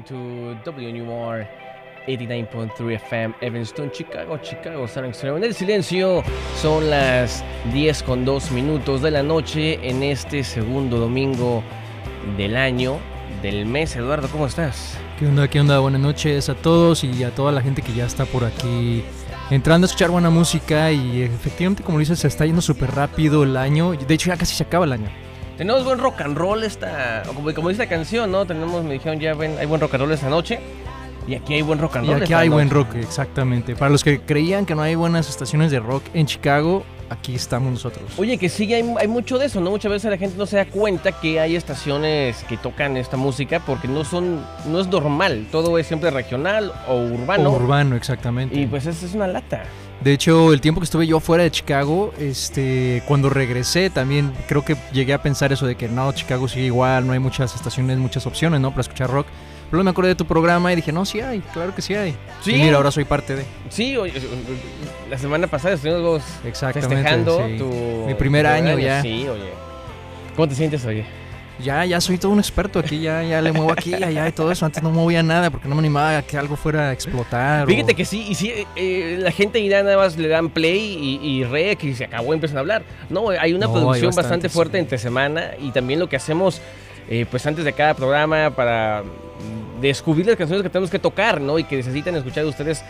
listening to WNUR 89.3 FM, Evanston, Chicago, Chicago, San Extremo. En el silencio son las 10 con 2 minutos de la noche en este segundo domingo del año, del mes. Eduardo, ¿cómo estás? ¿Qué onda? ¿Qué onda? Buenas noches a todos y a toda la gente que ya está por aquí entrando a escuchar buena música y efectivamente, como dices, se está yendo súper rápido el año. De hecho, ya casi se acaba el año. Tenemos buen rock and roll esta, como, como dice la canción, ¿no? Tenemos, me dijeron ya, ven, hay buen rock and roll esta noche. Y aquí hay buen rock and Y roll. aquí esta hay buen rock, exactamente. Para los que creían que no hay buenas estaciones de rock en Chicago, aquí estamos nosotros. Oye, que sí, hay, hay mucho de eso, ¿no? Muchas veces la gente no se da cuenta que hay estaciones que tocan esta música porque no son, no es normal. Todo es siempre regional o urbano. Urbano, exactamente. Y pues esa es una lata. De hecho, el tiempo que estuve yo fuera de Chicago, este, cuando regresé también creo que llegué a pensar eso de que no, Chicago sigue igual, no hay muchas estaciones, muchas opciones, ¿no? Para escuchar rock. Pero me acordé de tu programa y dije, no, sí hay, claro que sí hay. Sí. Y mira, ahora soy parte de. Sí, oye, la semana pasada estuvimos Exactamente. festejando sí. tu... Mi primer tu año ya. Sí, oye. ¿Cómo te sientes, oye? Ya, ya soy todo un experto aquí, ya, ya le muevo aquí, allá y todo eso. Antes no movía nada porque no me animaba a que algo fuera a explotar. Fíjate o- que sí, y sí, eh, la gente irá nada más le dan play y, y rec y se acabó y empiezan a hablar. No, hay una No, hay producción bastante, sí. fuerte entre semana y también lo que hacemos eh, pues antes de cada programa para descubrir las canciones que tenemos que tocar, ¿no? Y que necesitan escuchar ustedes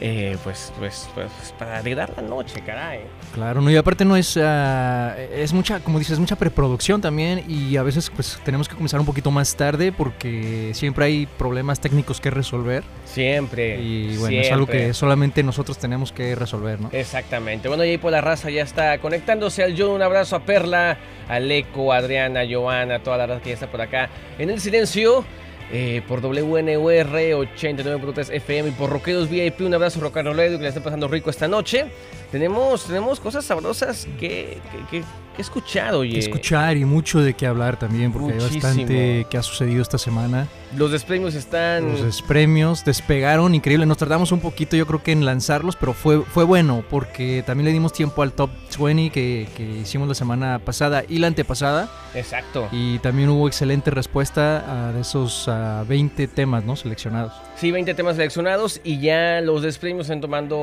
eh, pues, pues, pues para alegrar la noche, caray. Claro, no, y aparte no es, ah, es mucha, como dices, mucha preproducción también y a veces pues tenemos que comenzar un poquito más tarde porque siempre hay problemas técnicos que resolver Siempre. y bueno, es algo siempre. que solamente nosotros tenemos que resolver, ¿no? Exactamente. Bueno, y ahí por la raza ya está conectándose al John. Un abrazo a Perla, a Leco, a Adriana, a Joana, toda la raza que ya está por acá. En el silencio, eh, por WNUR 89.3 FM y por Roquedos VIP. Un abrazo rocanroledo que le esté pasando rico esta noche. Tenemos, tenemos cosas sabrosas que, que- que escuchar, oye. Escuchar y mucho de qué hablar también porque hay bastante que ha sucedido esta semana. Los despremios están... Los des- premios despegaron, increíble. Nos tardamos un poquito, yo creo que en lanzarlos, pero fue, fue bueno porque también le dimos tiempo al top 20 que, que hicimos la semana pasada y la antepasada. Exacto. Y también hubo excelente respuesta a esos ah, 20 temas ¿no? seleccionados. Sí, 20 temas seleccionados y ya los despremios están tomando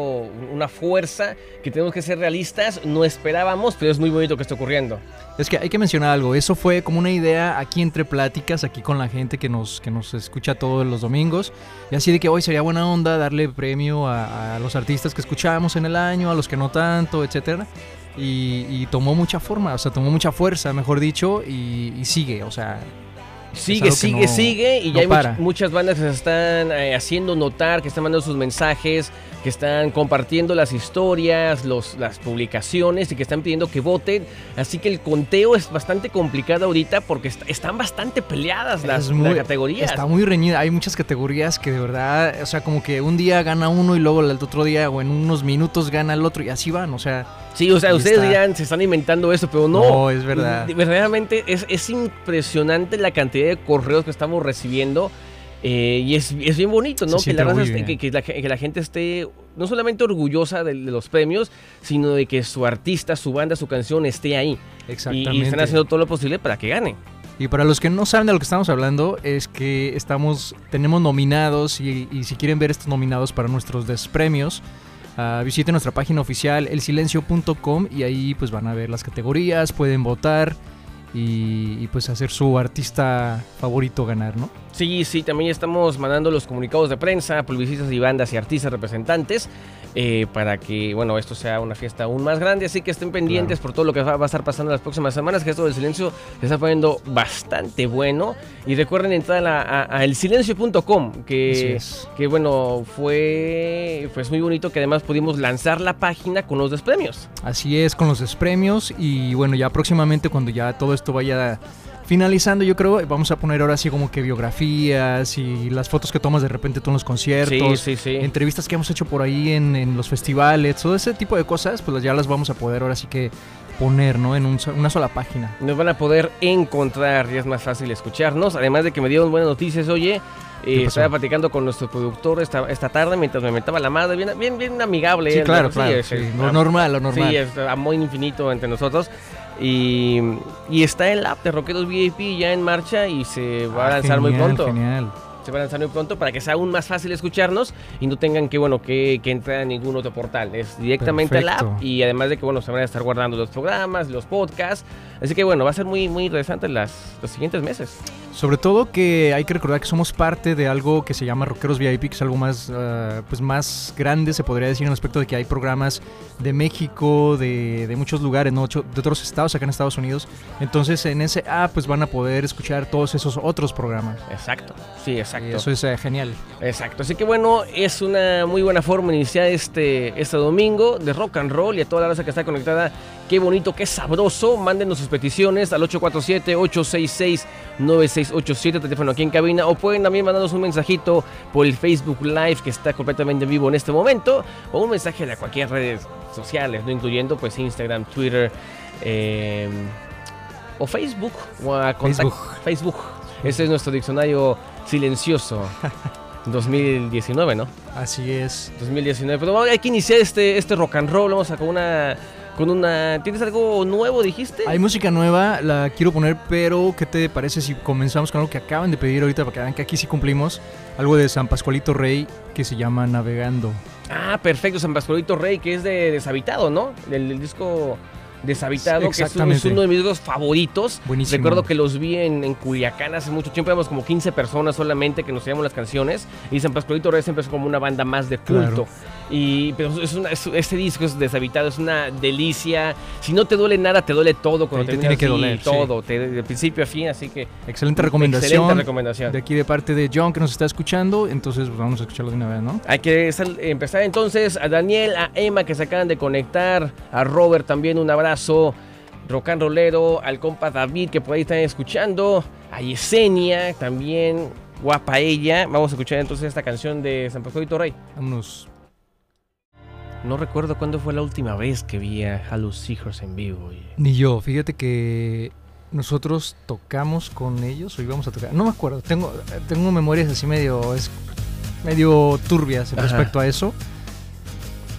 una fuerza que tenemos que ser realistas. No esperábamos, pero es muy bonito que esté ocurriendo. Es que hay que mencionar algo, eso fue como una idea aquí entre pláticas, aquí con la gente que nos, que nos escucha todos los domingos. Y así de que hoy sería buena onda darle premio a, a los artistas que escuchamos en el año, a los que no tanto, etcétera. Y, y tomó mucha forma, o sea, tomó mucha fuerza, mejor dicho, y, y sigue, o sea, Sigue, sigue, no- sigue. Y no ya hay much- muchas bandas que se están eh, haciendo notar, que están mandando sus mensajes, que están compartiendo las historias, los, las publicaciones y que están pidiendo que voten. Así que el conteo es bastante complicado ahorita porque est- están bastante peleadas las, Es muy- las categorías. Está muy reñida. Hay muchas categorías que de verdad, o sea, como que un día gana uno y luego el otro día o en unos minutos gana el otro y así van, o sea, Sí, o sea, ustedes está. dirán, se están inventando eso, pero no. No, es verdad. De- Verdaderamente es, es impresionante la cantidad de correos que estamos recibiendo. Eh, y es, es bien bonito, ¿no? Que la, siente raza muy esté- bien. que, que la, ge- que la gente esté no solamente orgullosa de, de los premios, sino de que su artista, su banda, su canción esté ahí. Exactamente. y están haciendo todo lo posible para que gane. Y para los que no saben de lo que estamos hablando, es que estamos, tenemos nominados y, y si quieren ver estos nominados para nuestros despremios, ah, visiten nuestra página oficial elsilencio.com y ahí pues van a ver las categorías, pueden votar y, y, pues hacer su artista favorito ganar, ¿no? Sí, sí, también estamos mandando los comunicados de prensa, publicistas y bandas y artistas representantes eh, para que, bueno, esto sea una fiesta aún más grande. Así que estén pendientes por todo lo que va, a estar pasando las próximas semanas, que esto del silencio se está poniendo bastante bueno. Y recuerden entrar a, a- a elsilencio.com, que, es. que, bueno, fue pues muy bonito que además pudimos lanzar la página con los despremios. Así es, con los despremios y bueno, ya próximamente cuando ya todo esto vaya finalizando, yo creo, vamos a poner ahora sí como que biografías y las fotos que tomas de repente tú en los conciertos. Sí, sí, sí. entrevistas que hemos hecho por ahí en, en los festivales, todo ese tipo de cosas, pues ya las vamos a poder ahora sí que poner, ¿no? En un una sola página. Nos van a poder encontrar, ya es más fácil escucharnos. Además de que me dieron buenas noticias, oye. ¿Qué eh, estaba platicando con nuestro productor esta, esta tarde mientras me metaba la madre, bien, bien, bien amigable. Sí, él, claro, ¿no? claro. es- sí, es- lo normal, lo normal. Sí, es amor infinito entre nosotros. Y, y está el app de Rockeros VIP ya en marcha y se va a Ah, lanzar muy pronto. Genial. se va a lanzar muy pronto para que sea aún más fácil escucharnos y no tengan que, bueno, que, que entrar a ningún otro portal. Es directamente al app y además de que, bueno, se van a estar guardando los programas, los podcasts. Así que, bueno, va a ser muy, muy interesante las, los siguientes meses. Sobre todo que hay que recordar que somos parte de algo que se llama Rockeros VIP, que es algo más, ah, pues más grande, se podría decir, en el aspecto de que hay programas de México, de, de muchos lugares, ¿no? De otros estados acá en Estados Unidos. Entonces en ese app pues van a poder escuchar todos esos otros programas. Exacto. Sí, Y exacto. eso es eh, genial. Exacto, así que bueno, es una muy buena forma de iniciar este, este domingo de rock and roll y a toda la raza que está conectada. Qué bonito, qué sabroso. Mándenos sus peticiones al 847-866-9687, teléfono aquí en cabina. O pueden también mandarnos un mensajito por el Facebook Live que está completamente en vivo en este momento. O un mensaje de cualquier redes sociales, no incluyendo pues Instagram, Twitter eh, o Facebook. O a contact- Facebook. Facebook. Ese es nuestro diccionario silencioso. 2019, ¿no? Así es. 2019. Pero hay que iniciar este, este rock and roll. Vamos a con una. Con una. ¿Tienes algo nuevo, dijiste? Hay música nueva, la quiero poner, pero ¿qué te parece si comenzamos con algo que acaban de pedir ahorita para que vean que aquí sí cumplimos? Algo de San Pascualito Rey que se llama Navegando. Ah, perfecto. San Pascualito Rey, que es de Deshabitado, ¿no? Del, del disco Deshabitado, que es, un- es Exactamente. uno de mis discos favoritos. Buenísimo. Recuerdo que los vi en, en Culiacán hace mucho tiempo. Éramos como 15 personas solamente que nos las canciones. Y San Pascualito Rey siempre es como una banda más de culto. Claro. Y pero es una, es- este disco es deshabitado, es una delicia. Si no te duele nada, te duele todo cuando te tiene que doler, sí. todo, te- de principio a fin, así que Excelente recomendación. excelente recomendación. De aquí de parte de John que nos está escuchando, entonces pues, vamos a escucharlo de una vez, ¿no? Hay que empezar entonces a Daniel, a Emma que se acaban de conectar, a Robert también un abrazo, rock and rollero, al compa David que por ahí están escuchando, a Yesenia también, guapa ella. Vamos a escuchar entonces esta canción de San Pascualito Rey. Vámonos. No recuerdo cuándo fue la última vez que vi a Halo Seekers en vivo. oye. Ni yo, fíjate que nosotros tocamos con ellos o íbamos a tocar. No me acuerdo, tengo, tengo memorias así medio, es, medio turbias Ajá. respecto a eso.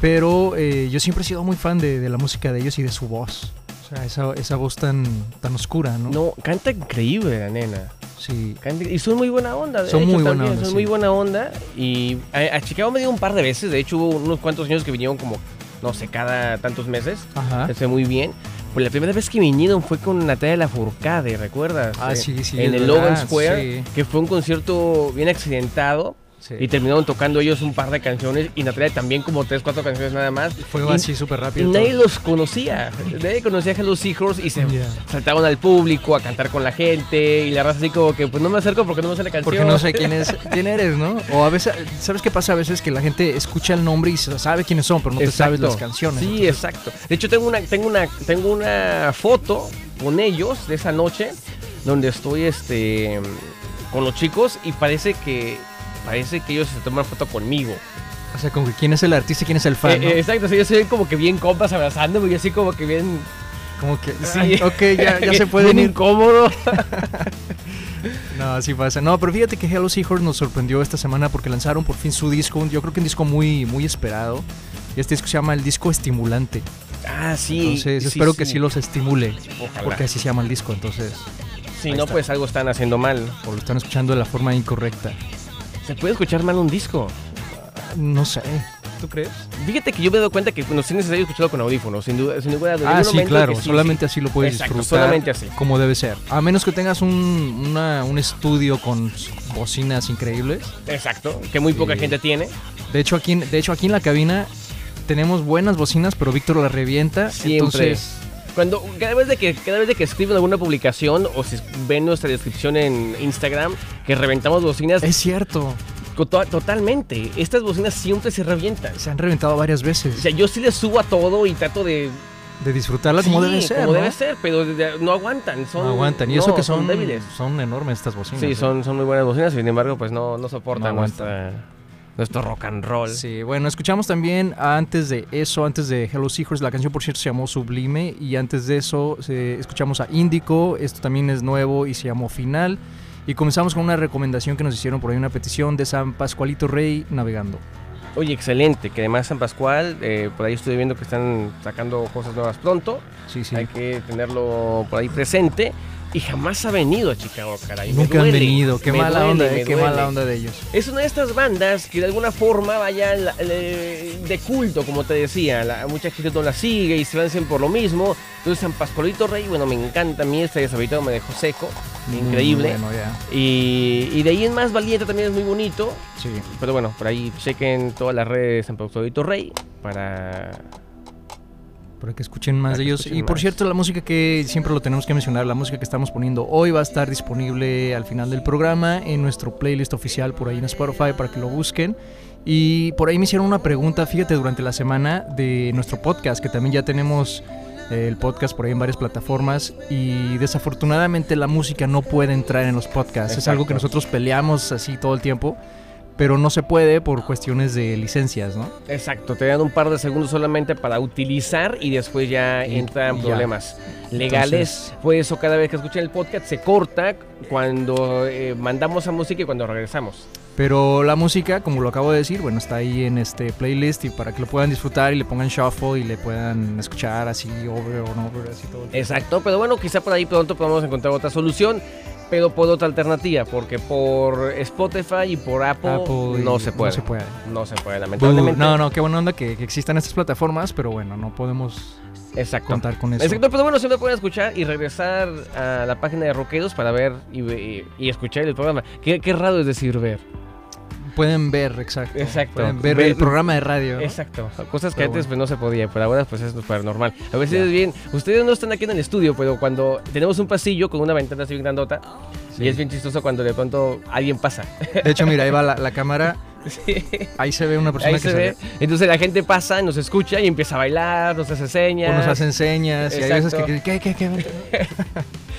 Pero eh, yo siempre he sido muy fan de, de la música de ellos y de su voz. O sea, esa, esa voz tan, tan oscura, ¿no? No, canta increíble la nena. Sí. Y son muy buena onda, de Son hecho, muy buena también, onda, Son sí. muy buena onda. Y a, a Chicago me dio un par de veces. De hecho, hubo unos cuantos años que vinieron como, no sé, cada tantos meses. Ajá. Muy bien. Pues la primera vez que vinieron fue con Natalia Lafourcade, ¿recuerdas? Ah, sí, sí, En el Logan Square, sí. que fue un concierto bien accidentado. Sí. Y terminaron tocando ellos un par de canciones. Y Natalia también como tres, cuatro canciones nada más. Fue Y- así súper Y rápido. nadie todo. los conocía. Nadie conocía a Hello Seahorse y se saltaron al público a cantar con la gente. Y la raza así como que, pues no me acerco porque no me sé la canción. Porque no sé quién es, quién eres, ¿no? O a veces, ¿sabes qué pasa? A veces que la gente escucha el nombre y sabe quiénes son, pero no te sabes las canciones. Sí, exacto. De hecho, tengo una, tengo una, tengo una foto con ellos de esa noche donde estoy este con los chicos y parece que parece que ellos se toman foto conmigo. O sea, como que quién es el artista y quién es el fan, Eh, ¿no? eh, exacto, sí, yo soy como que bien compas abrazándome y así como que bien Como que, sí. ay, ok, ya, ya se pueden ir. incómodo. No, así pasa. No, pero fíjate que Hello Seahorse nos sorprendió esta semana porque lanzaron por fin su disco. Yo creo que un disco muy, muy esperado. Y este disco se llama el disco estimulante. Ah, sí. Entonces, sí, espero que sí los estimule. Ojalá. Porque así se llama el disco. Entonces, si no está. pues algo están haciendo mal. o lo están escuchando de la forma incorrecta. Se puede escuchar mal un disco. No sé. ¿Tú crees? Fíjate que yo me he dado cuenta que no es necesario escucharlo con audífonos, sin duda, sin duda. Ah, sí, claro. sí, solamente sí. así lo puedes Exacto, disfrutar. solamente así. Como debe ser. A menos que tengas un, una- un estudio con bocinas increíbles. Exacto, que muy poca Sí. gente tiene. De hecho, aquí, en- de hecho, aquí en la cabina tenemos buenas bocinas, pero Víctor las revienta. Siempre. Entonces, Cuando, cada vez de que, cada vez de que escriben alguna publicación o si ven nuestra descripción en Instagram, que reventamos bocinas, es cierto. to- totalmente. Estas bocinas siempre se revientan. Se han reventado varias veces. O sea, yo sí les subo a todo y trato de. de disfrutarla como debe ser. Como ¿no? debe ser, pero no aguantan. Son, no aguantan. Y eso que son, débiles. son enormes estas bocinas. Sí, ¿eh? son, son muy buenas bocinas, sin embargo, pues no, no soportan No nuestra, nuestro rock and roll. Sí, bueno, escuchamos también antes de eso, antes de Hello Seahorse, la canción por cierto se llamó Sublime y antes de eso eh, escuchamos a Índico, esto también es nuevo y se llamó Final y comenzamos con una recomendación que nos hicieron por ahí, una petición de San Pascualito Rey navegando. Oye, excelente, que además San Pascual, eh, por ahí estoy viendo que están sacando cosas nuevas pronto. Sí, sí. Hay que tenerlo por ahí presente. Y jamás ha venido a Chicago, caray. Nunca han venido. Qué mala duele, onda, eh, qué mala onda de ellos. Es una de estas bandas que de alguna forma le- de culto, como te decía. La- mucha gente no la sigue y se siempre por lo mismo. Entonces San Pascualito Rey, bueno, me encanta a mí este deshabitado, me dejó seco. Increíble. Mm, Bueno, ya. Y, y de ahí en más Valiente también es muy bonito. Sí. Pero bueno, por ahí chequen todas las redes de San Pascualito Rey para... Para que escuchen más Para de ellos. Y por más. cierto, la música que siempre lo tenemos que mencionar, la música que estamos poniendo hoy va a estar disponible al final del programa en nuestro playlist oficial por ahí en Spotify para que lo busquen. Y por ahí me hicieron una pregunta, fíjate, durante la semana de nuestro podcast, que también ya tenemos eh, el podcast por ahí en varias plataformas y desafortunadamente la música no puede entrar en los podcasts. Es algo que nosotros peleamos así todo el tiempo, pero no se puede por cuestiones de licencias, ¿no? Exacto, te dan un par de segundos solamente para utilizar y después ya Y- entran y ya. problemas legales. Por eso cada vez que escuchan el podcast se corta cuando eh, mandamos a música y cuando regresamos. Pero la música, como lo acabo de decir, bueno, está ahí en este playlist y para que lo puedan disfrutar y le pongan shuffle y le puedan escuchar así over on over, así todo. Exacto, pero bueno, quizá por ahí pronto podamos encontrar otra solución, pero por otra alternativa, porque por Spotify y por Apple, no se puede. No se puede. No se puede, lamentablemente. No, no, qué buena onda que, que existan estas plataformas, pero bueno, no podemos Exacto. contar con eso. Exacto, pero bueno, siempre pueden escuchar y regresar a la página de Rockeros para ver y, y- y escuchar el programa. Qué, qué raro es decir ver. Pueden ver, exacto. Exacto. Pueden ver Ver- el programa de radio. ¿no? Exacto, cosas que Pero antes bueno. pues no se podía, pero ahora pues es paranormal. A veces es bien, ustedes no están aquí en el estudio, pero cuando tenemos un pasillo con una ventana así bien grandota, Sí. y es bien chistoso cuando de pronto alguien pasa. De hecho, mira, ahí va la, la cámara. Ahí se ve una persona Ahí que se ve. sale. Entonces la gente pasa, nos escucha y empieza a bailar, nos hace señas. O nos hacen señas y hay veces Exacto. que... ¿Qué, qué, qué?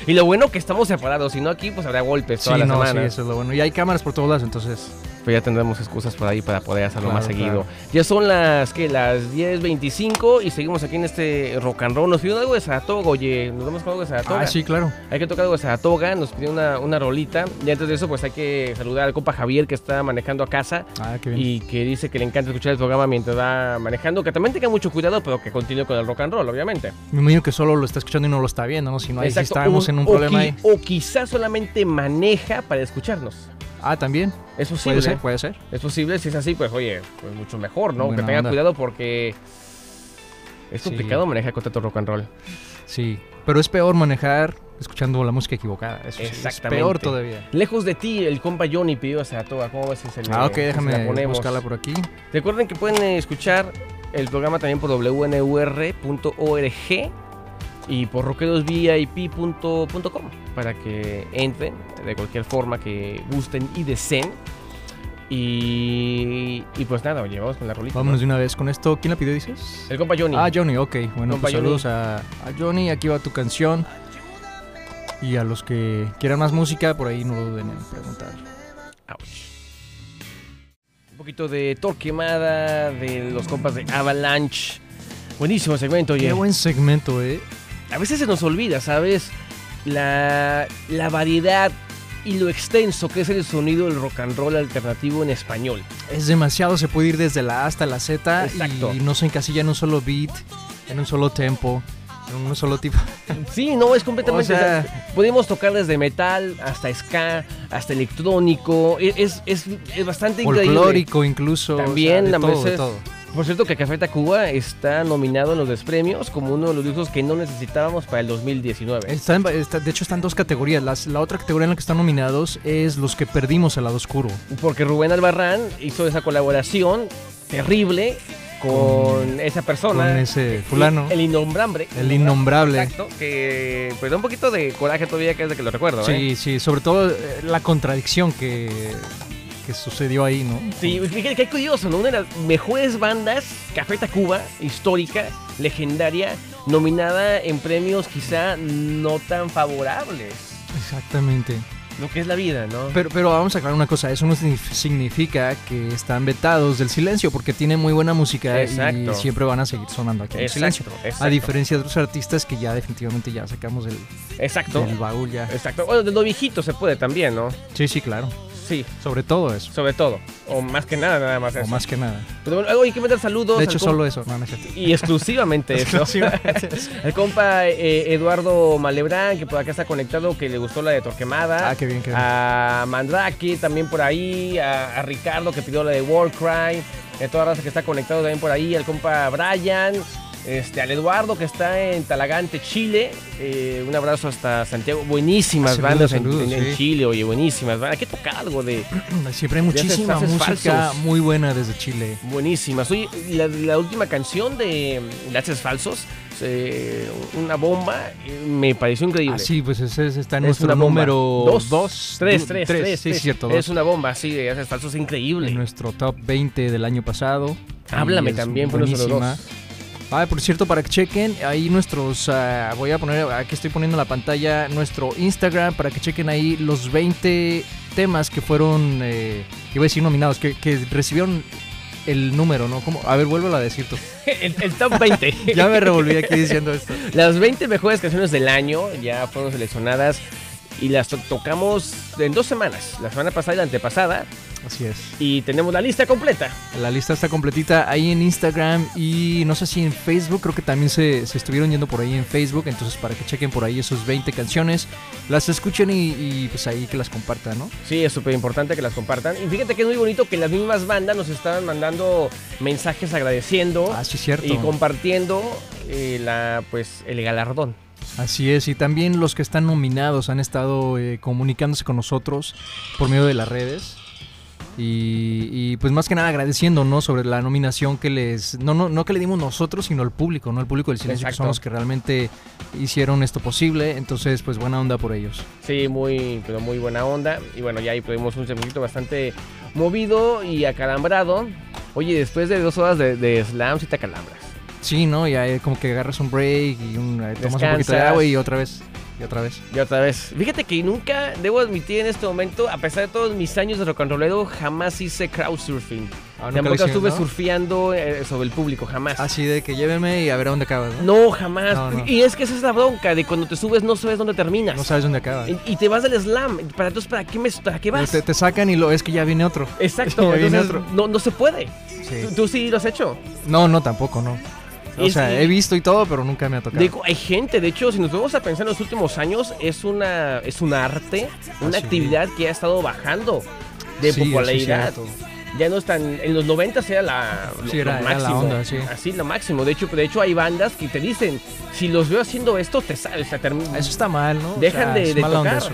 Y lo bueno que estamos separados, si no aquí pues habrá golpes Sí, todas las no, sí, eso es lo bueno. Y hay cámaras por todos lados, entonces... Pero ya tendremos excusas por ahí para poder hacerlo Claro, más seguido. claro. Ya son las que las 10.25 y seguimos aquí en este rock and roll. Nos pidió algo de Saratoga, oye, nos vamos con algo de Saratoga. Ah, sí, claro. Hay que tocar algo de Saratoga, nos pidió una, una rolita. Y antes de eso, pues hay que saludar al compa Javier que está manejando a casa Ah, qué bien. y que dice que le encanta escuchar el programa mientras va manejando. Que también tenga mucho cuidado, pero que continúe con el rock and roll, obviamente. Me imagino que solo lo está escuchando y no lo está viendo, ¿no? Si no, ahí sí estábamos en un o problema qui- ahí. O quizás solamente maneja para escucharnos. Ah, también. Es posible. Puede ser, puede ser. Es posible, si es así, pues oye, pues mucho mejor, ¿no? Buena que tenga onda. cuidado porque es Sí. complicado manejar con tanto rock and roll. Sí. Pero es peor manejar escuchando la música equivocada. Eso sí, es Exactamente. peor todavía. Lejos de ti, el compa Johnny pidió a Saratoga. ¿Cómo ves si se le, Ah, ok, si se la déjame ponemos? buscarla por aquí. Recuerden que pueden escuchar el programa también por wnur.org y por rockerosvip.com para que entren de cualquier forma que gusten y deseen. Y, y pues nada, oye, vamos con la rolita. Vámonos ¿no? de una vez con esto. ¿Quién la pidió, dices? El compa Johnny. Ah, Johnny, ok. Bueno, pues saludos a, a Johnny. Aquí va tu canción. Y a los que quieran más música, por ahí no duden en preguntar. Ouch. Un poquito de Torquemada, de los compas de Avalanche. Buenísimo segmento, oye. Qué buen segmento, eh. A veces se nos olvida, ¿sabes? La, la variedad y lo extenso que es el sonido del rock and roll alternativo en español. Es demasiado, se puede ir desde la A hasta la Z Exacto. y no se encasilla en un solo beat, en un solo tempo, en un solo tipo. Sí, no, es completamente... O sea- podemos tocar desde metal hasta ska, hasta electrónico. e- Es, es, es bastante increíble. folclórico incluso. o sea, También, de a todo, de veces- todo. Por cierto que Café Tacuba está nominado en los despremios como uno de los discos que no necesitábamos para el 2019. Está en- está- de hecho, están dos categorías. Las- la otra categoría en la que están nominados es los que perdimos el lado oscuro. Porque Rubén Albarrán hizo esa colaboración terrible con esa persona. Con ese fulano. El innombrable. El innombrable. Exacto. Que pues da un poquito de coraje todavía que es de que lo recuerdo. ¿eh? Sí, sí, sobre todo eh, la contradicción que, que sucedió ahí, ¿no? Sí, fíjate qué curioso, ¿no? Una de las mejores bandas, Café Tacuba, histórica, legendaria, nominada en premios quizá no tan favorables. Exactamente. Lo que es la vida, ¿no? Pero, pero vamos a aclarar una cosa, eso no signif- significa que están vetados del silencio, porque tienen muy buena música Exacto. y siempre van a seguir sonando aquí en el silencio. exacto. A diferencia de otros artistas que ya definitivamente ya sacamos del, Exacto. del baúl ya. Exacto. Bueno, de lo viejito se puede también, ¿no? Sí, sí, claro. Sí, Sobre todo eso. sobre todo. O más que nada, nada más O eso. más que nada. Pero bueno, hay que mandar saludos. De hecho, solo eso. No, no es. Y exclusivamente eso. El compa eh, Eduardo Malebrán, que por acá está conectado, que le gustó la de Torquemada. Ah, qué bien, qué bien. A Mandrake también por ahí. A, a Ricardo que pidió la de Warcry. A toda la raza que está conectado también por ahí. Al compa Brian. Este, al Eduardo que está en Talagante, Chile. Eh, un abrazo hasta Santiago. Buenísimas Saludos, bandas en- saludos, en, en sí. Chile, oye, buenísimas bandas. Hay que tocar algo de Siempre hay haces- muchísima haces música falsos. muy buena desde Chile. buenísimas. Oye, la, la última canción de Laches Falsos, eh, una bomba, eh, me pareció increíble. Ah, sí, pues ese, ese está en Es nuestro número Dos, 2. Tres, tres, tres. Sí, tres. cierto. Es dos. una bomba, sí, de Laches Falsos, increíble. En nuestro top 20 del año pasado. Háblame es también, nuestro buenísima. dos. Ah, por cierto, para que chequen, ahí nuestros, ah, voy a poner, aquí estoy poniendo en la pantalla nuestro Instagram para que chequen ahí los 20 temas que fueron, eh, iba a decir nominados, que, que recibieron el número, ¿no? ¿Cómo? A ver, vuélvelo a decir tú. el, el top 20. Ya me revolví aquí diciendo esto. Las 20 mejores canciones del año ya fueron seleccionadas y las to- tocamos en dos semanas, la semana pasada y la antepasada, Así es. y tenemos la lista completa. La lista está completita ahí en Instagram y no sé si en Facebook, creo que también se, se estuvieron yendo por ahí en Facebook, entonces para que chequen por ahí esos 20 canciones, las escuchen y, y, pues ahí que las compartan, ¿no? Sí, es súper importante que las compartan. Y fíjate que es muy bonito que las mismas bandas nos estaban mandando mensajes agradeciendo Ah, sí, cierto. y compartiendo eh, la, pues, el galardón. Así es, y también los que están nominados han estado eh, comunicándose con nosotros por medio de las redes. Y, y, pues más que nada agradeciendo, ¿no? Sobre la nominación que les... No, no, no que le dimos nosotros, sino al público, ¿no? El público del silencio, que son los que realmente hicieron esto posible. Entonces, pues buena onda por ellos. Sí, muy, pero muy buena onda. Y bueno, ya ahí tuvimos un segmento bastante movido y acalambrado. Oye, después de dos horas de, de slam, sí te acalambras. Sí, ¿no? Ya eh, como que agarras un break y un, eh, tomas un poquito de agua y otra vez, y otra vez. Y otra vez. Fíjate que nunca, debo admitir en este momento, a pesar de todos mis años de rock and rollero, jamás hice crowdsurfing. Ah, Tampoco hicieron, estuve ¿no? surfeando eh, sobre el público, jamás. Así de que llévenme y a ver a dónde acabas, ¿no? No, jamás. No. Y es que esa es la bronca de cuando te subes no sabes dónde terminas. No sabes dónde acabas. Y, y te vas del slam. Para, entonces, ¿para qué, me, ¿para qué vas? Te, te sacan y lo es que ya viene otro. Exacto. Ya viene otro. No, no se puede. Sí. ¿Tú, tú sí lo has hecho. No, no, tampoco, no. O sea, sí. he visto y todo, pero nunca me ha tocado. Digo, hay gente, de hecho, si nos vamos a pensar en los últimos años, es una es un arte, una Ah, sí. actividad que ha estado bajando de Sí, sí, popularidad. ya no están. En los 90 era la, lo, Sí, era- lo era la máximo. onda, sí. Así, lo máximo. De hecho, de hecho, hay bandas que te dicen: si los veo haciendo esto, te sales. te term- Eso está mal, ¿no? O Dejan sea, de, de tocar. eso.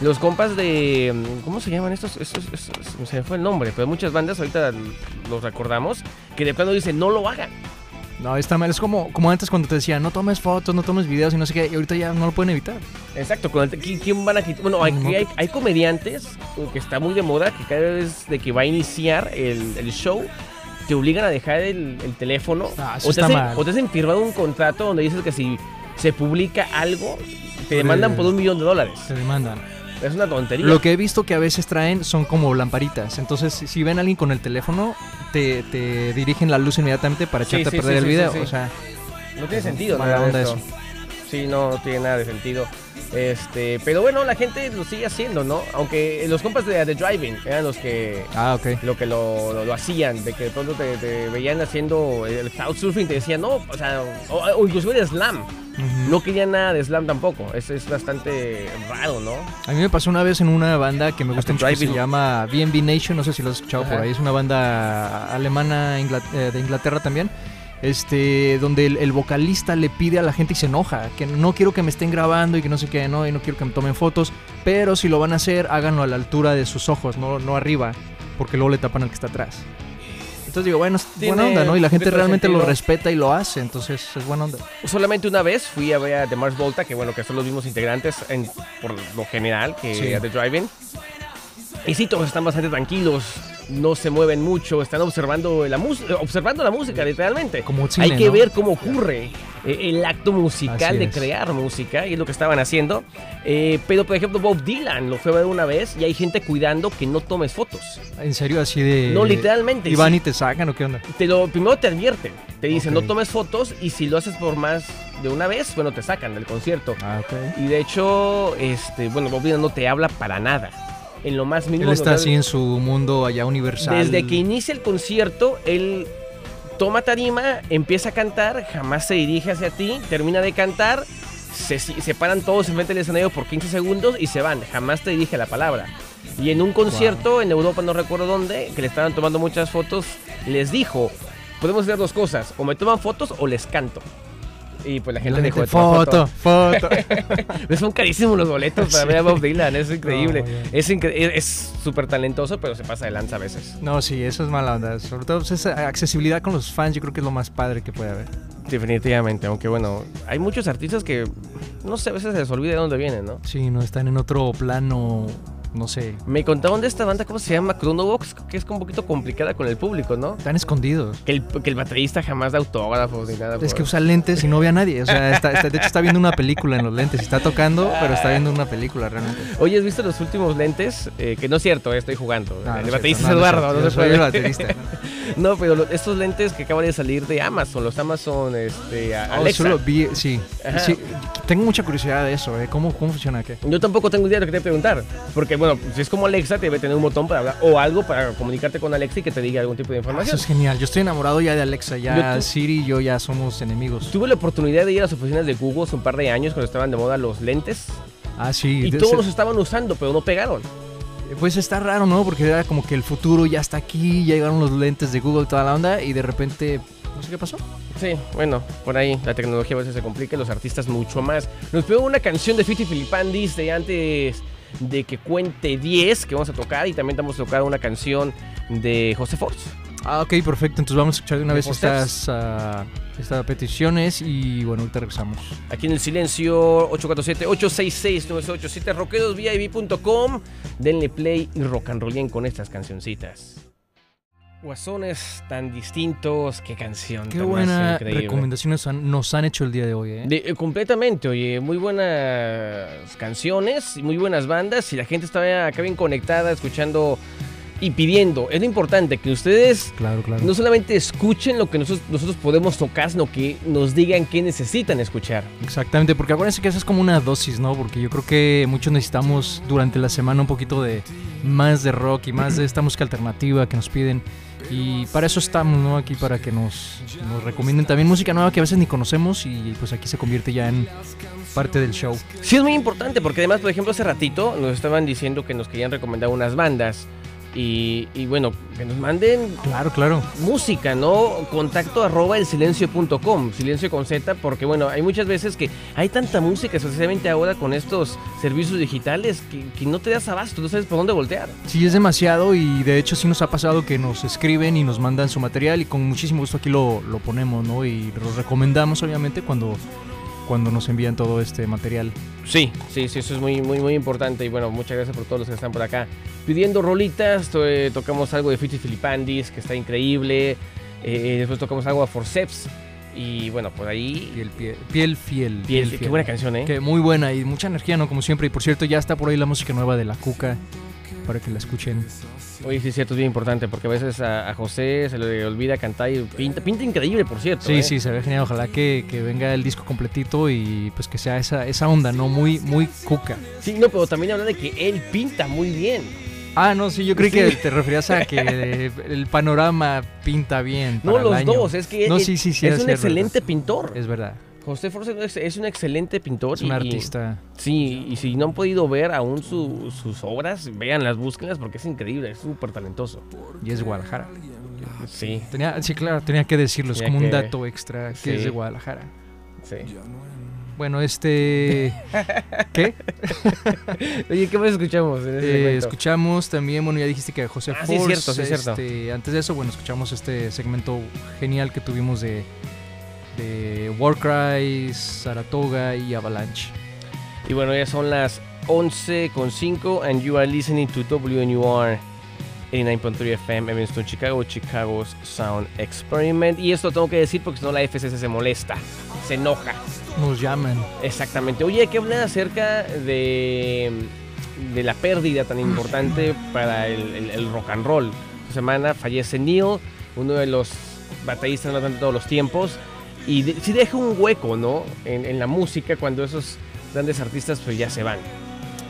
Los compas de. ¿Cómo se llaman estos? estos, estos- se me fue el nombre, pero muchas bandas ahorita los recordamos que de plano dicen: no lo hagan. No, está mal. Es como, como antes cuando te decían, no tomes fotos, no tomes videos y no sé qué. Y ahorita ya no lo pueden evitar. Exacto, con el- ¿qui- ¿quién van a quitar? Bueno, modo. hay, hay comediantes uh, que está muy de moda que cada vez de que va a iniciar el, el show te obligan a dejar el, el teléfono Ah, eso o, te está hacen, mal. o te hacen firmar un contrato donde dices que si se publica algo te demandan Eh, por un millón de dólares. Te demandan. Es una tontería. Lo que he visto que a veces traen son como lamparitas. Entonces, si- ven a alguien con el teléfono, te, te dirigen la luz inmediatamente para echarte sí, a perder sí, el video. O sea, No tiene sentido nada de esto. eso. Sí, no, no tiene nada de sentido. Este, pero bueno, la gente lo sigue haciendo, ¿no? Aunque los compas de The Driving eran los que ah, ok. lo que lo, lo- lo hacían, de que de pronto te, te veían haciendo el crowdsurfing, te decían, no, o sea, o, o inclusive de slam. No querían nada de slam tampoco. Es, es bastante raro, ¿no? A mí me pasó una vez en una banda que me gusta mucho que se llama BNB Nation, no sé si lo has escuchado por ahí, es una banda alemana eh, de Inglaterra también. Este, donde el, el vocalista le pide a la gente y se enoja, que no quiero que me estén grabando y que no sé qué, no, y no quiero que me tomen fotos, pero si lo van a hacer, háganlo a la altura de sus ojos, no, no arriba, porque luego le tapan al que está atrás. Entonces digo, bueno, es buena onda, ¿no? Y la gente realmente lo sentido. respeta y lo hace, entonces es buena onda. Solamente una vez fui a ver a The Mars Volta, que bueno, que son los mismos integrantes en- por lo general que Sí. a The Driving. Y sí, todos están bastante tranquilos, no se mueven mucho, están observando la, observando la música, literalmente. Como cine, Hay que ¿no? ver cómo ocurre eh, el acto musical Así de es. crear música, y es lo que estaban haciendo. Eh, pero, por ejemplo, Bob Dylan lo fue a ver una vez y hay gente cuidando que no tomes fotos. En serio, así de... No, literalmente. ¿Y van sí. y te sacan o qué onda? Te lo, primero te advierten, te dicen no tomes fotos y si lo haces por más de una vez, bueno, te sacan del concierto. Ah, ok. Y de hecho, este, bueno, Bob Dylan no te habla para nada. En lo más mínimo. Él está así en su mundo allá universal. Desde que inicia el concierto, él toma tarima, empieza a cantar, jamás se dirige hacia ti, termina de cantar, se, se paran todos enfrente del escenario por 15 segundos y se van, jamás te dirige la palabra. Y en un concierto en Europa, no recuerdo dónde, que le estaban tomando muchas fotos, les dijo, podemos hacer dos cosas, o me toman fotos o les canto. Y pues la gente La dejó de foto, foto. foto. Son carísimos los boletos para Sí. ver a Bob Dylan, es increíble. No, es incre- es súper talentoso, pero se pasa de lanza a veces. No, sí, eso es mala onda. Sobre todo pues, esa accesibilidad con los fans, yo creo que es lo más padre que puede haber. Definitivamente, aunque bueno, hay muchos artistas que no sé, a veces se les olvida de dónde vienen, ¿no? Sí, no están en otro plano, no sé. Me contaron de esta banda, ¿cómo se llama? Chronobox, que es un poquito complicada con el público, ¿no? Están escondidos. Que el, que el baterista jamás da autógrafos ni nada. Es por- que usa lentes y no ve a nadie. O sea, está, está- de hecho está viendo una película en los lentes. Está tocando, pero está viendo una película realmente. Oye, ¿has visto los últimos lentes? Eh, que no es cierto, eh, estoy jugando. No, no el baterista es no, no Eduardo, no, cierto, se puede. el baterista, no, pero lo- estos lentes que acaban de salir de Amazon, los Amazon este, a- Oh, Alexa. solo vi, sí, sí. Tengo mucha curiosidad de eso, ¿eh? ¿Cómo, cómo funciona qué? Yo tampoco tengo idea de lo que te voy a preguntar. Porque, bueno, si es como Alexa, te debe tener un botón para hablar o algo para comunicarte con Alexa y que te diga algún tipo de Eso información. es genial. Yo estoy enamorado ya de Alexa. Ya Yo Siri y yo ya somos enemigos. Tuve la oportunidad de ir a las oficinas de Google hace un par de años cuando estaban de moda los lentes Ah, sí. y todos los estaban usando, pero no pegaron. Pues está raro, ¿no? Porque era como que el futuro ya está aquí, ya llegaron los lentes de Google toda la onda y de repente, no sé qué pasó. Sí, bueno, por ahí la tecnología a veces se complica y los artistas mucho más. Nos pegó una canción de Fiti Filipandis de antes de que cuente 10 que vamos a tocar y también vamos a tocar una canción de José Force. Ah, ok, perfecto. Entonces vamos a escuchar de una ¿De vez estas, ah, estas peticiones y bueno, ahorita regresamos. Aquí en el silencio 847-866-987 rockerosvip.com. Denle play y rock and rollen con estas cancioncitas. Guasones tan distintos, qué canción. Qué tan más buena increíble. recomendaciones han- nos han hecho el día de hoy, ¿eh? De- eh, completamente, oye, muy buenas canciones, y muy buenas bandas y la gente está acá bien conectada escuchando y pidiendo. Es lo importante que ustedes Claro, claro. no solamente escuchen lo que nosotros, nosotros podemos tocar, sino que nos digan qué necesitan escuchar. Exactamente, porque acuérdense que eso es como una dosis, ¿no? Porque yo creo que muchos necesitamos durante la semana un poquito de más de rock y más de esta música alternativa que nos piden. Y para eso estamos, ¿no? Aquí para que nos, nos recomienden también música nueva que a veces ni conocemos y pues aquí se convierte ya en parte del show. Sí, es muy importante porque además, por ejemplo, hace ratito nos estaban diciendo que nos querían recomendar unas bandas. Y, y bueno, que nos manden Claro, claro. música, ¿no? Contacto arroba el silencio.com, silencio con Z, porque bueno, hay muchas veces que hay tanta música, especialmente ahora con estos servicios digitales, que, que no te das abasto, no sabes por dónde voltear. Sí, es demasiado y de hecho sí nos ha pasado que nos escriben y nos mandan su material y con muchísimo gusto aquí lo, lo ponemos, ¿no? Y lo recomendamos obviamente cuando, cuando nos envían todo este material. Sí, sí, sí, eso es muy, muy, muy importante. Y bueno, muchas gracias por todos los que están por acá pidiendo rolitas. Eh, tocamos algo de Fiti Filipandis, que está increíble. Eh, después tocamos algo a Forceps. Y bueno, por ahí. Piel, piel, piel fiel. Piel, qué buena canción, ¿eh? Que muy buena y mucha energía, ¿no? Como siempre. Y por cierto, ya está por ahí la música nueva de La Cuca para que la escuchen. Oye, sí, cierto, es bien importante porque a veces a, a José se le olvida cantar y pinta, pinta increíble, por cierto. Sí, ¿eh? sí, se ve genial. Ojalá que, que venga el disco completito y pues que sea esa, esa onda, ¿no? Muy, muy cuca. Sí, no, pero también habla de que él pinta muy bien. Ah, no, sí, yo creí Sí. que te referías a que el panorama pinta bien. No, el los año. dos, es que No, él- sí, sí, sí, es es un excelente pintor. Es verdad. José Force es, un excelente pintor. Es un y- artista. Sí, y si no han podido ver aún su- sus obras, véanlas, búsquenlas porque es increíble, es súper talentoso. Y es de Guadalajara. Sí, Tenía, sí, claro, tenía que decirlo. Es como un dato extra que Sí. es de Guadalajara. sí. Bueno, este. ¿Qué? Oye, ¿qué más escuchamos en Eh, escuchamos también, bueno, ya dijiste que José Ah, sí, es Force. cierto, sí, es cierto. este, antes de eso, bueno, escuchamos este segmento genial que tuvimos de, de Warcry, Saratoga y Avalanche. Y bueno, ya son las 11.5 and you are listening to WNUR 89.3 FM Evanston, Chicago, Chicago's Sound Experiment. Y esto tengo que decir porque si no la FCC se molesta, se enoja. Nos llaman. Exactamente. Oye, hay que hablar acerca de, de la pérdida tan importante para el, el- el rock and roll. Esta semana fallece Neil, uno de los bateristas más de todos los tiempos. Y de- sí deja un hueco, ¿no? En, en la música cuando esos grandes artistas pues ya se van.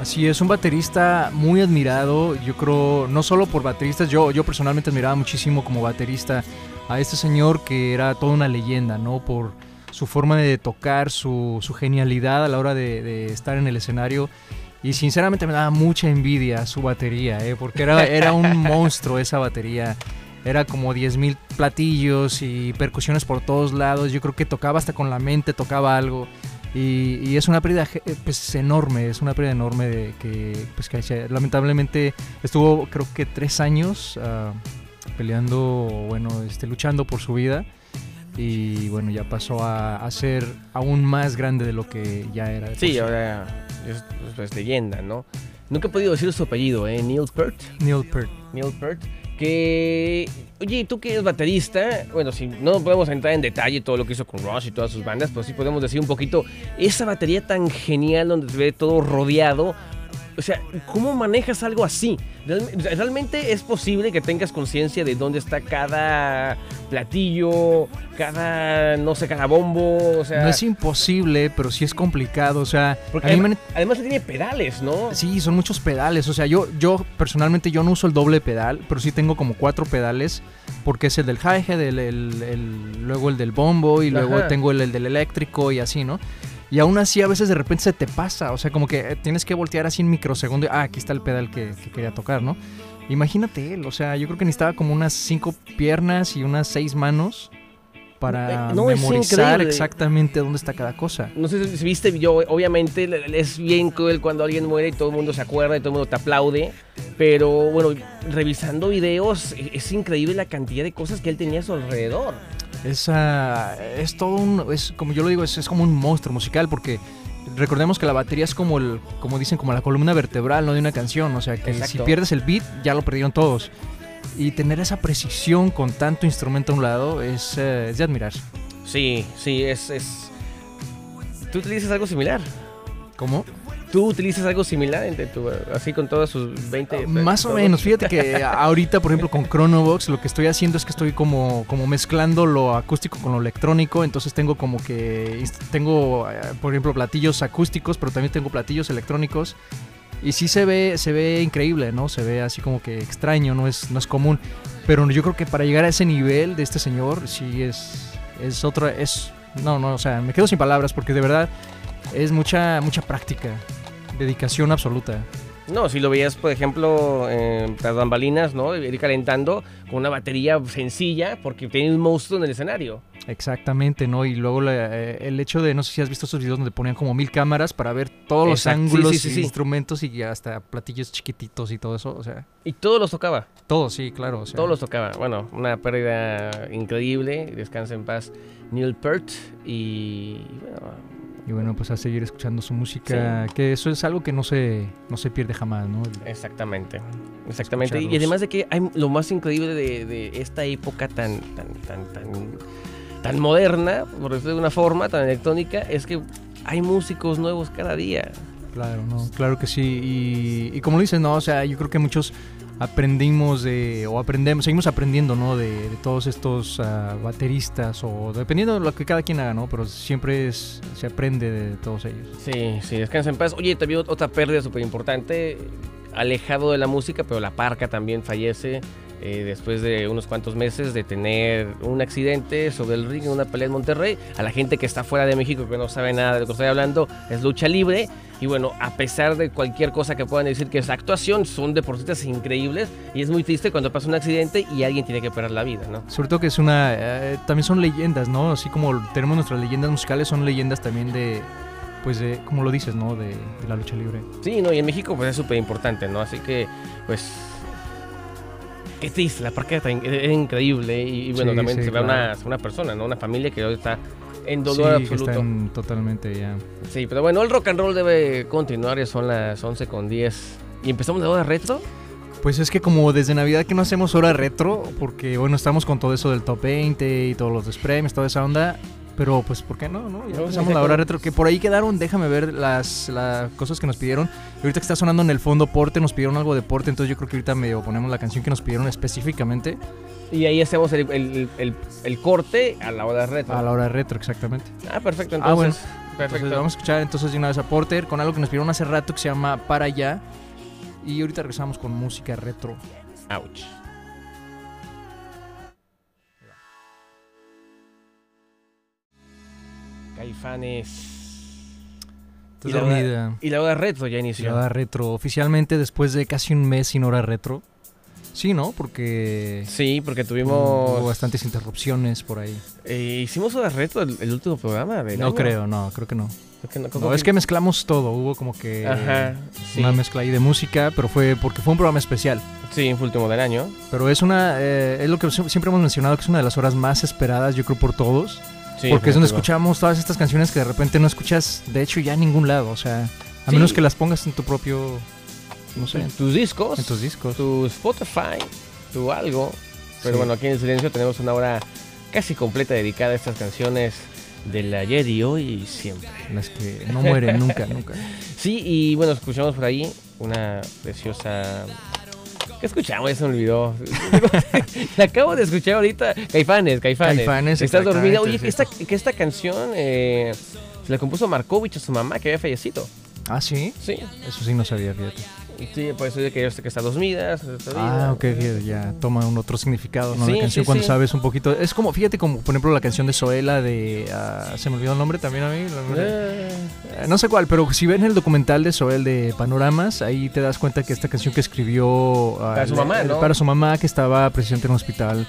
Así es, un baterista muy admirado, yo creo, no solo por bateristas, yo, yo personalmente admiraba muchísimo como baterista a este señor que era toda una leyenda, ¿no? Por su forma de tocar, su, su genialidad a la hora de, de, estar en el escenario. Y sinceramente me daba mucha envidia su batería, ¿eh? porque era, era un monstruo esa batería. Era como 10.000 platillos y percusiones por todos lados. Yo creo que tocaba hasta con la mente, tocaba algo. Y, y, es una pérdida pues, enorme, es una pérdida enorme de que, pues, que lamentablemente estuvo creo que tres años uh, peleando, bueno, este, luchando por su vida y bueno, ya pasó a, a, ser aún más grande de lo que ya era. Sí, ahora es pues, leyenda, ¿no? Nunca he podido decir su apellido, ¿eh? Neil Peart. Neil Peart. Neil Peart. Que, oye, tú que eres baterista, bueno, si no podemos entrar en detalle todo lo que hizo con Rush y todas sus bandas, pero sí podemos decir un poquito, esa batería tan genial donde se ve todo rodeado, o sea, ¿cómo manejas algo así? ¿Realmente es posible que tengas conciencia de dónde está cada platillo, cada, no sé, cada bombo? O sea, no es imposible, pero sí es complicado. O sea, porque además, además tiene pedales, ¿no? Sí, son muchos pedales. O sea, yo, yo personalmente yo no uso el doble pedal, pero sí tengo como cuatro pedales. Porque es el del hi-hat, el, el, el, luego el del bombo y luego Ajá. tengo el, el del eléctrico y así, ¿no? Y aún así a veces de repente se te pasa, o sea, como que tienes que voltear así en microsegundo y, ah, aquí está el pedal que, que, quería tocar, ¿no? Imagínate él, o sea, yo creo que necesitaba como unas cinco piernas y unas seis manos para no, memorizar exactamente dónde está cada cosa. No sé si viste, yo obviamente es bien cruel cuando alguien muere y todo el mundo se acuerda y todo el mundo te aplaude, pero bueno, revisando videos es increíble la cantidad de cosas que él tenía a su alrededor. Es, uh, es todo un, es como yo lo digo, es, es, como un monstruo musical porque recordemos que la batería es como el, como dicen, como la columna vertebral, ¿no? De una canción, o sea que Exacto. si pierdes el beat ya lo perdieron todos. Y tener esa precisión con tanto instrumento a un lado es, uh, es de admirar. Sí, sí, es, es... ¿Tú utilizas algo similar? ¿Cómo? ¿Tú utilizas algo similar entre tu, así con todas sus 20? Más o menos. Fíjate que ahorita, por ejemplo, con Chronobox, lo que estoy haciendo es que estoy como, como mezclando lo acústico con lo electrónico. Entonces tengo como que. Tengo, por ejemplo, platillos acústicos, pero también tengo platillos electrónicos. Y sí se ve, se ve increíble, ¿no? Se ve así como que extraño, no es, no es común. Pero yo creo que para llegar a ese nivel de este señor, sí es. Es otra. Es. No, no, o sea, me quedo sin palabras porque de verdad es mucha, mucha práctica dedicación absoluta. No, si lo veías, por ejemplo, en las bambalinas, ¿no? Ir calentando con una batería sencilla porque tiene un monstruo en el escenario. Exactamente, ¿no? Y luego la, eh, el hecho de, no sé si has visto esos videos donde ponían como mil cámaras para ver todos los ángulos sí, sí, sí, y instrumentos y hasta platillos chiquititos y todo eso, o sea. Y todos los tocaba. Todos, sí, claro. O sea. Todos los tocaba. Bueno, una pérdida increíble. Descansa en paz Neil Peart y, bueno, y bueno, pues a seguir escuchando su música, sí. que eso es algo que no se, no se pierde jamás, ¿no? Exactamente, exactamente. Y además de que hay lo más increíble de, de esta época tan, tan, tan, tan, tan moderna, por decirlo de una forma, tan electrónica, es que hay músicos nuevos cada día. Claro, no, claro que sí. Y, y como lo dices, no, o sea, yo creo que muchos aprendimos o aprendemos, seguimos aprendiendo, ¿no? De, de todos estos uh, bateristas o dependiendo de lo que cada quien haga, ¿no? Pero siempre es, se aprende de todos ellos. Sí, sí, descansa en paz. Oye, también otra pérdida súper importante, alejado de la música, pero la parca también fallece. Eh, después de unos cuantos meses de tener un accidente sobre el ring en una pelea en Monterrey. A la gente que está fuera de México que no sabe nada de lo que estoy hablando, es lucha libre. Y bueno, a pesar de cualquier cosa que puedan decir que es actuación, son deportistas increíbles y es muy triste cuando pasa un accidente y alguien tiene que perder la vida, ¿no? Sobre todo que es una... Eh, también son leyendas, ¿no? Así como tenemos nuestras leyendas musicales, son leyendas también de... Pues de, como lo dices, ¿no? De, de la lucha libre. Sí, no, y en México pues es súper importante, ¿no? Así que, pues, qué triste, la parque es increíble y, y bueno, sí, también sí, se ve claro. una, una, persona, ¿no? Una familia que hoy está en dolor sí, absoluto. Están totalmente ya. Sí, pero bueno, el rock and roll debe continuar, ya son las 11 con 10. ¿Y empezamos de hora retro? Pues es que como desde Navidad que no hacemos hora retro, porque bueno, estamos con todo eso del top 20 y todos los premios, toda esa onda, Pero pues, ¿por qué no? no? Ya empezamos la hora retro. Que por ahí quedaron, déjame ver las, las cosas que nos pidieron. Ahorita que está sonando en el fondo Porte, nos pidieron algo de Porte. Entonces yo creo que ahorita medio ponemos la canción que nos pidieron específicamente Y ahí hacemos el, el- el- el corte a la hora retro. a la hora retro, exactamente. Ah, perfecto, Ah, bueno. entonces. Perfecto. Entonces vamos a escuchar entonces de una vez a Porter con algo que nos pidieron hace rato que se llama Para Allá. Y ahorita regresamos con música retro. Ouch. Caifanes. Y la dormida. Y la hora retro ya inició. la hora retro. Oficialmente después de casi un mes sin hora retro. Sí, ¿no? Porque Sí, porque hubo tuvimos. bastantes interrupciones por ahí. Eh, hicimos hora retro el, el último programa. del No año. creo, no, creo que no. Creo que no, es que mezclamos todo. Hubo como que Ajá, sí. una mezcla ahí de música, pero fue porque fue un programa especial. Sí, fue último del año. Pero es una, eh, es lo que sie- siempre hemos mencionado, que es una de las horas más esperadas, yo creo, por todos. Sí, porque es donde escuchamos todas estas canciones que de repente no escuchas, de hecho, ya en ningún lado. O sea, a Sí. menos que las pongas en tu propio, no sé, en, tus discos, en tus discos. tu Spotify, tu algo. Pero Sí. bueno, aquí en el silencio tenemos una hora casi completa dedicada a estas canciones del ayer y hoy y siempre. Las que no mueren nunca, nunca. Sí, y bueno, escuchamos por ahí una preciosa. ¿Qué escuchamos? Ya se me olvidó. La acabo de escuchar ahorita. Caifanes, Caifanes. Caifanes, Estás dormida. Oye, que esta, que esta canción eh, se la compuso Markovich a su mamá que había fallecido. Ah, sí, Sí. eso sí no sabía, fíjate. Sí, por eso dice que, que está dormida. está dormida. Ah, ok, ya toma un otro significado, ¿no? Sí, la canción sí, cuando sí. sabes un poquito. Es como, fíjate, como por ejemplo la canción de Zoela de. ah, se me olvidó el nombre también a mí. Eh, Eh, No sé cuál, pero si ven el documental de Soel de Panoramas, ahí te das cuenta que esta canción que escribió ah, Para su mamá, ¿no? para su mamá que estaba precisamente en un hospital.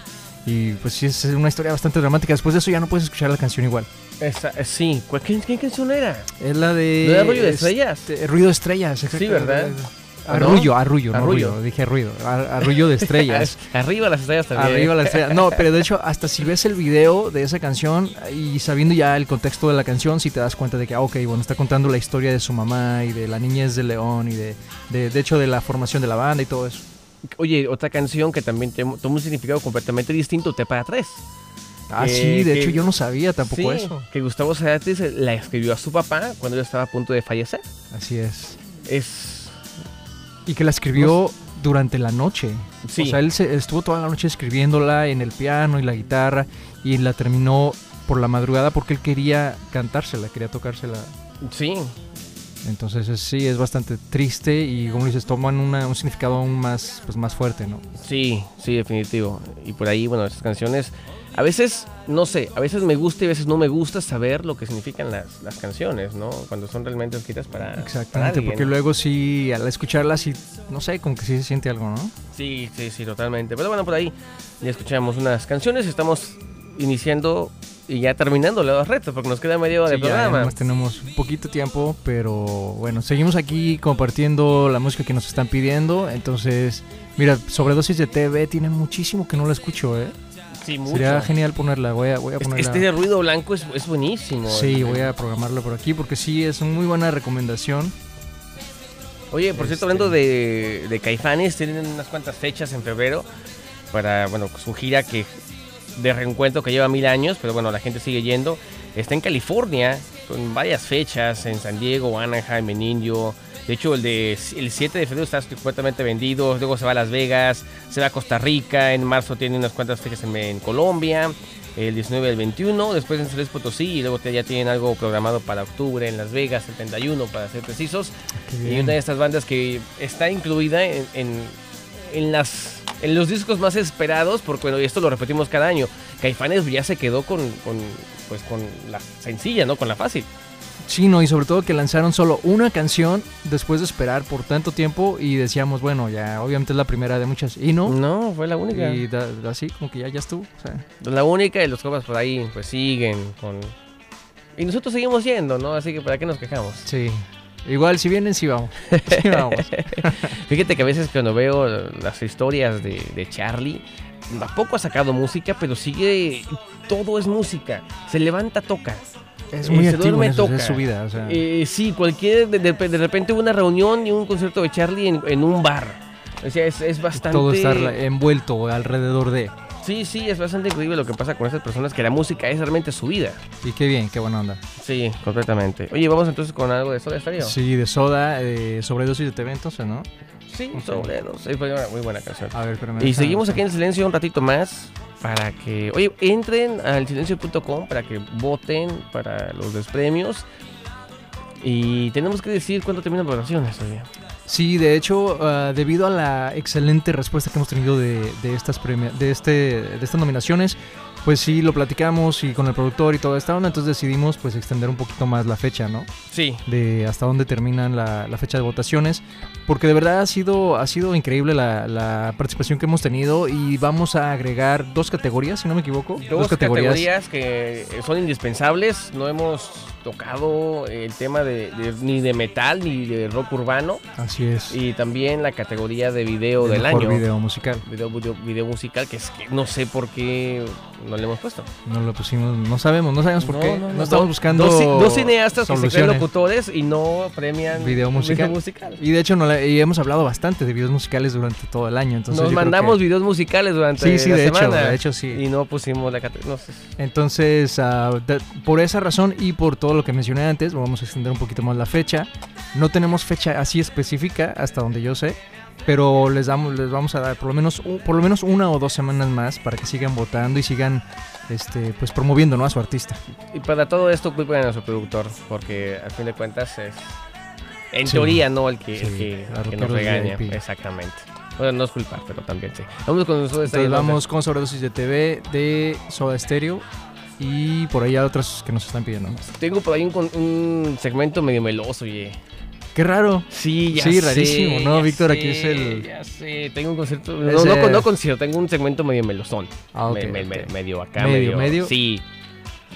Y pues sí, es una historia bastante dramática. Después de eso ya no puedes escuchar la canción igual. esa- eh, sí, ¿cuál- ¿qué, qué canción era? Es la de... ¿No era Rollo de este, Estrellas? Ruido de Estrellas, exacto. Sí, ¿verdad? ¿Ah, no? Arrullo, arrullo, no Arrullo. arrullo. Dije. Ar- Arrullo de estrellas. Arriba las estrellas también. Arriba la estrella. No, pero de hecho, hasta si ves el video de esa canción y sabiendo ya el contexto de la canción, si te das cuenta de que, ah, ok, bueno, está contando la historia de su mamá y de la niñez de León y de, de, de hecho, de la formación de la banda y todo eso. Oye, otra canción que también toma un significado completamente distinto, Te para tres. Ah, sí, de que- hecho, yo no sabía tampoco Sí, eso. Que Gustavo Cerati la escribió a su papá cuando él estaba a punto de fallecer. Así es. Es. Y que la escribió durante la noche. Sí. O sea, él se- estuvo toda la noche escribiéndola en el piano y la guitarra y la terminó por la madrugada porque él quería cantársela, quería tocársela. sí. Entonces es- sí, es bastante triste y como dices, toman una- un significado aún más, pues, más fuerte, ¿no? Sí, sí, definitivo. Y por ahí, bueno, estas canciones. A veces, no sé, a veces me gusta y a veces no me gusta saber lo que significan las, las canciones, ¿no? Cuando son realmente escritas para. para Exactamente, alguien. porque luego sí, al escucharla sí, no sé, como que sí se siente algo, ¿no? Sí, sí, sí, totalmente. Pero bueno, por ahí ya escuchamos unas canciones. Estamos iniciando y ya terminando los retos porque nos queda de Sí, ya programa. nomás tenemos un poquito tiempo, pero bueno, seguimos aquí compartiendo la música que nos están pidiendo. Entonces, mira, Sobredosis de TV tiene muchísimo que no la escucho, ¿eh? Sí, mucho. Sería genial ponerla, voy a, voy a Este, ponerla. este de ruido blanco es, es buenísimo. Sí, Este- voy a programarla por aquí porque sí, es una muy buena recomendación. Oye, por cierto, Este- hablando de, de Caifanes, tienen unas cuantas fechas en febrero para, bueno, su gira que de reencuentro que lleva mil años, pero bueno, la gente sigue yendo. Está en California, con varias fechas, en San Diego, Anaheim, en Indio. De hecho, el de el 7 de febrero está completamente vendido, luego se va a Las Vegas, se va a Costa Rica, en marzo tiene unas cuantas fechas en, en Colombia, el 19 del 21, después en San Luis Potosí, y luego te- ya tienen algo programado para octubre en Las Vegas, el 31 para ser precisos. Qué Y una de estas bandas que está incluida en, en, en las, en los discos más esperados, porque bueno, y esto lo repetimos cada año. Caifanes ya se quedó con, con, pues, con la sencilla, ¿no? Con la fácil. Sí, no, y sobre todo que lanzaron solo una canción después de esperar por tanto tiempo y decíamos, bueno, ya obviamente es la primera de muchas. Y no, No, fue la única. y da- da- así como que ya, ya estuvo. o sea, La única y los copas por ahí pues siguen con... Y nosotros seguimos yendo, ¿no? Así que ¿para qué nos quejamos? sí. Igual, si vienen, sí vamos. Sí vamos. Fíjate que a veces cuando veo las historias de, de Charlie, tampoco ha sacado música, pero sigue... Todo es música. Se levanta, toca. Es Eh, muy se activo duerme, en eso, toca. es su vida. O sea, Eh, sí, cualquier. De, de- de repente una reunión y un concierto de Charlie en, en un bar. O sea, es, es bastante. todo estar envuelto alrededor de. Sí, sí, es bastante increíble lo que pasa con estas personas, que la música es realmente su vida. Y qué bien, qué buena onda. Sí, completamente. Oye, vamos entonces con algo de Soda Stereo. Sí, de Soda, eh, sobredosis de TV entonces, ¿no? Sí, sobredosis. Es una muy buena canción. A ver, pero me Y deja- seguimos aquí en silencio un ratito más para que, oye, entren al silencio.com para que voten para los despremios. Y tenemos que decir cuándo terminan las votaciones, oye. Sí, de hecho, ah, debido a la excelente respuesta que hemos tenido de, de estas premia- de este de estas nominaciones, pues sí lo platicamos y con el productor y toda esta onda, entonces decidimos pues extender un poquito más la fecha, ¿no? Sí, De hasta dónde terminan la, la fecha de votaciones, porque de verdad ha sido ha sido increíble la, la participación que hemos tenido y vamos a agregar dos categorías, si no me equivoco, dos categorías. que son indispensables. No hemos tocado el tema de, de- ni de metal ni de rock urbano. Así es. Y también la categoría de video el del mejor año. video musical. Video, video- video musical, que es que no sé por qué no le hemos puesto. No lo pusimos, no sabemos, no sabemos por No, qué. no, No, no. estamos buscando Dos, ci- dos cineastas que se creen soluciones. locutores y no premian Video musical. musical. Y de hecho no y hemos hablado bastante de videos musicales durante todo el año. Entonces Nos mandamos que- videos musicales durante Sí, sí, la de hecho, de hecho sí. Y no pusimos la categoría. No sé. Entonces, de- por esa razón y por todo lo que mencioné antes, vamos a extender un poquito más la fecha. No tenemos fecha así específica, hasta donde yo sé, pero les damos, les vamos a dar por lo menos, por lo menos una o dos semanas más para que sigan votando y sigan, este, pues promoviendo, ¿no? A su artista. Y para todo esto culpen a nuestro productor, porque al fin de cuentas es, en Sí. teoría, no el que, el que, la el que nos regaña. Exactamente. Bueno, no es culpa, pero también sí. Vamos con nosotros. Entonces vamos con sobredosis de TV de Soda Stereo y por ahí hay otras que nos están pidiendo. Tengo por ahí un, un segmento medio meloso, oye. Qué raro. Sí, ya Sí, sé, rarísimo, ¿no? ya Víctor, aquí es el- Ya sé, tengo un concierto. No, no, no concierto, tengo un segmento medio melosón. Ah, ok, Me- me- me- ok. medio acá, Medio, medio. medio. Sí.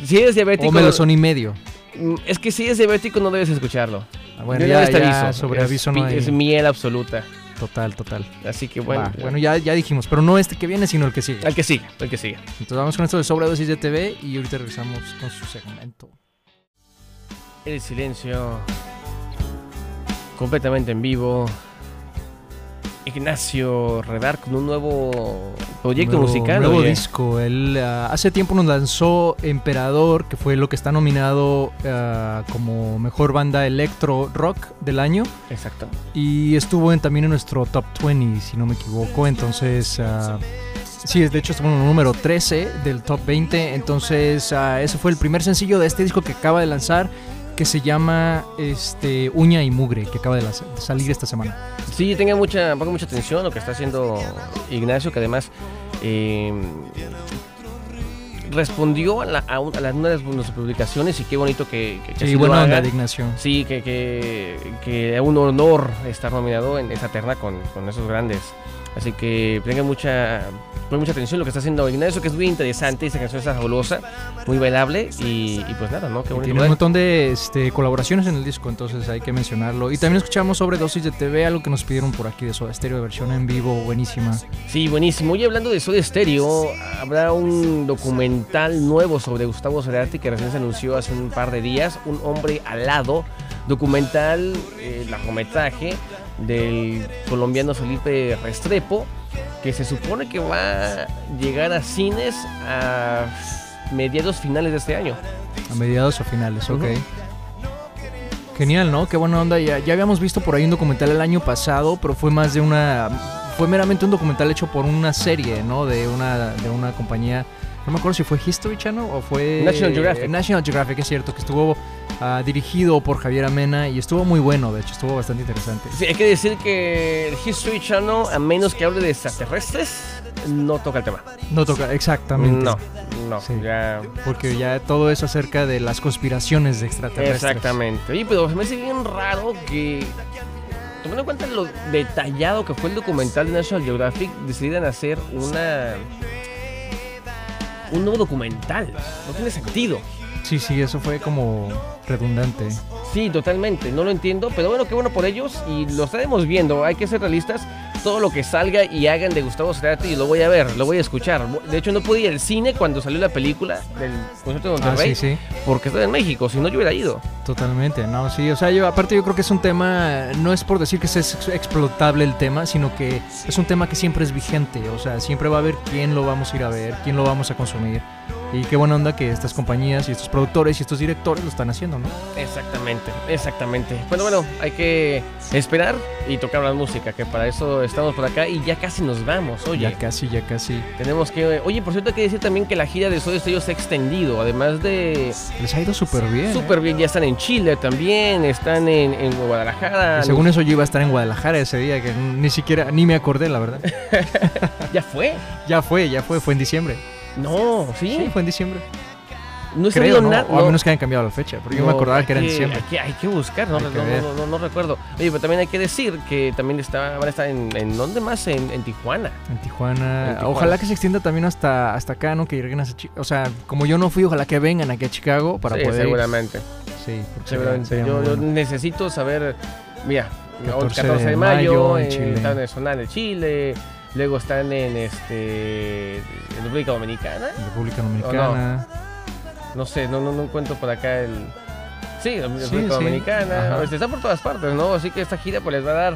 Si eres diabético. O me lo son y medio. Mm, Es que si eres diabético no debes escucharlo. Ah, Bueno, Yo ya, te ya aviso. sobre Es aviso pi- no hay. Es miel absoluta. Total, total. Así que bueno. Va, bueno, ya, ya dijimos, pero no este que viene, sino el que sigue. Al que sigue, al que sigue. Entonces vamos con esto de sobredosis de TV y ahorita regresamos con su segmento. El silencio. Completamente en vivo. Ignacio Redar con un nuevo proyecto Nuevo- musical. Nuevo oye. disco. Él ah, hace tiempo nos lanzó Emperador, que fue lo que está nominado ah, como mejor banda electro rock del año. Exacto. Y estuvo en- también en nuestro top 20, si no me equivoco. Entonces, ah, sí, de hecho estuvo en el número 13 del top 20. Entonces, ah, ese fue el primer sencillo de este disco que acaba de lanzar, que se llama este, Uña y Mugre, que acaba de, de salir esta semana. Sí, tenga mucha, ponga mucha atención a lo que está haciendo Ignacio, que además eh, respondió a, la, a, un- a las, una de nuestras publicaciones y qué bonito que, que, que Sí, buena onda de Ignacio. Sí, que, que, que es un honor estar nominado en esa terna con, con esos grandes. Así que tengan mucha, pongan mucha atención lo que está haciendo Ignacio, que es muy interesante. Esa canción está fabulosa, muy bailable. Y, y pues nada, ¿no? Qué bonito. Tiene un montón de este, colaboraciones en el disco, entonces hay que mencionarlo. Y también escuchamos sobre dosis de TV, algo que nos pidieron por aquí de Soda Stereo, versión en vivo, buenísima. Sí, buenísimo. Y hablando de Soda Stereo, habrá un documental nuevo sobre Gustavo Cerati que recién se anunció hace un par de días, Un hombre alado, documental, eh, largometraje del colombiano Felipe Restrepo, que se supone que va a llegar a cines a mediados finales de este año. A mediados o finales, ok. Ujú. Genial, ¿no? Qué buena onda. Ya, ya habíamos visto por ahí un documental el año pasado, pero fue más de una. Fue meramente un documental hecho por una serie, ¿no? De una, de una compañía. No me acuerdo si fue History Channel o fue. National Geographic. National Geographic, es cierto, que estuvo dirigido por Javier Amena y estuvo muy bueno, de hecho, estuvo bastante interesante. Sí, hay que decir que el History Channel, a menos que hable de extraterrestres, no toca el tema. No toca, exactamente. No, no, Sí. ya Porque ya todo eso acerca de las conspiraciones de extraterrestres. Exactamente. Oye, pero me hace bien raro que, tomando en cuenta lo detallado que fue el documental de National Geographic, decidieran hacer una. un nuevo documental. No tiene sentido. Sí, sí, eso fue como redundante. Sí, totalmente. No lo entiendo, pero bueno, qué bueno por ellos y lo estaremos viendo. Hay que ser realistas. todo lo que salga y hagan de Gustavo Cerati, lo voy a ver, lo voy a escuchar. De hecho, no pude ir al cine cuando salió la película del concierto de Ah, Monterrey, sí, sí. porque estoy en México, si no yo hubiera ido. Totalmente, no, sí, o sea, yo aparte yo creo que es un tema, no es por decir que es ex- explotable el tema, sino que es un tema que siempre es vigente, o sea, siempre va a haber quién lo vamos a ir a ver, quién lo vamos a consumir. Y qué buena onda que estas compañías y estos productores y estos directores lo están haciendo, ¿no? Exactamente, exactamente. Bueno, bueno, hay que esperar y tocar la música, que para eso estamos por acá y ya casi nos vamos, oye. Ya casi, ya casi. Tenemos que... Oye, por cierto hay que decir también que la gira de Stereo se ha extendido, además de... Les ha ido súper bien. ¿eh? Súper bien, ya están en Chile también, están en, en Guadalajara. Y Según eso yo iba a estar en Guadalajara ese día, que ni siquiera, ni me acordé, la verdad. ¿Ya fue? ya fue, ya fue, fue en diciembre. No, ¿sí? Sí, fue en diciembre. no he Creo, sabido ¿no? nada. O a menos que hayan cambiado la fecha, porque yo me acordaba que era en diciembre. Hay que, hay que buscar, no, Hay no, que no, ver. no, no- no recuerdo. Oye, pero también hay que decir que también está, van a estar en, en ¿dónde más? En, en Tijuana. En Tijuana. En Tijuana. Ojalá que se extienda también hasta, hasta acá, ¿no? Que lleguen a O sea, como yo no fui, ojalá que vengan aquí a Chicago para sí, poder. seguramente. Sí, porque seguramente. sería- sería yo, yo bueno. necesito saber, mira, 14 14, 14 de de mayo, en eh, Chile. están en Sonar en Chile, luego están en este en República Dominicana. República Dominicana. No sé, no, no, no encuentro por acá el. Sí, Sí, República sí. Dominicana. Ajá. Este, está por todas partes, ¿no? Así que esta gira pues les va a dar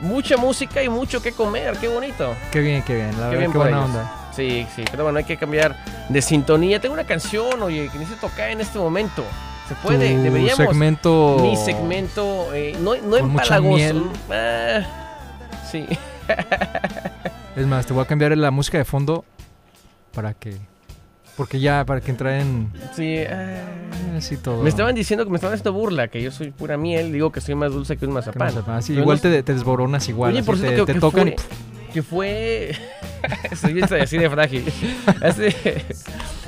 mucha música y mucho que comer. Qué bonito. Qué bien, qué bien. La verdad, bien qué buena ellos. onda. Sí, sí. Pero bueno, hay que cambiar de sintonía. Tengo una canción, oye, que necesito tocar en este momento. Se puede, Tu deberíamos. segmento. Mi segmento, eh, no, no empalagoso. Ah, sí. Es más, te voy a cambiar la música de fondo para que. Porque ya, para que entre en. Sí. ah. Así todo. Me estaban diciendo que me estaban haciendo burla, que yo soy pura miel. Digo que soy más dulce que un Que mazapán. Pero igual no- te, te desboronas igual. Oye, por te, cierto, que, te que tocan. fue, que fue... Soy así de frágil.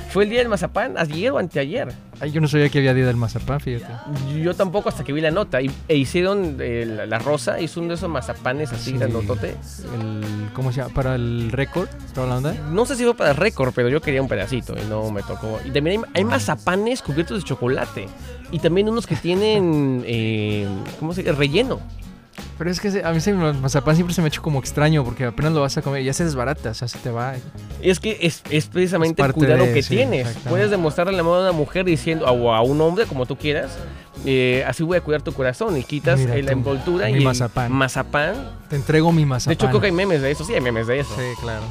Fue el día del mazapán, ayer o anteayer. Ay, yo no sabía que había día del mazapán, fíjate. Yo tampoco hasta que vi la nota. Y, e hicieron, eh, la, la Rosa hizo uno de esos mazapanes así Sí. grandotote. El, ¿Cómo se llama? Para el récord. ¿Toda la onda? No sé si fue para el récord, pero yo quería un pedacito y no me tocó. Y también hay, hay mazapanes cubiertos de chocolate. Y también unos que tienen, eh, ¿cómo se dice? Relleno. Pero es que a mí se, mazapán siempre se me ha hecho como extraño porque apenas lo vas a comer y ya se desbarata, o sea, se te va. Es que es, es precisamente Es el cuidado de- que sí, tienes. Puedes demostrarle el amor a una mujer diciendo, o a un hombre, como tú quieras, eh, así voy a cuidar tu corazón. Y quitas Mira la envoltura y el mazapán. mazapán. Te entrego mi mazapán. De hecho, creo que hay memes de eso. Sí, hay memes de eso. Sí, claro.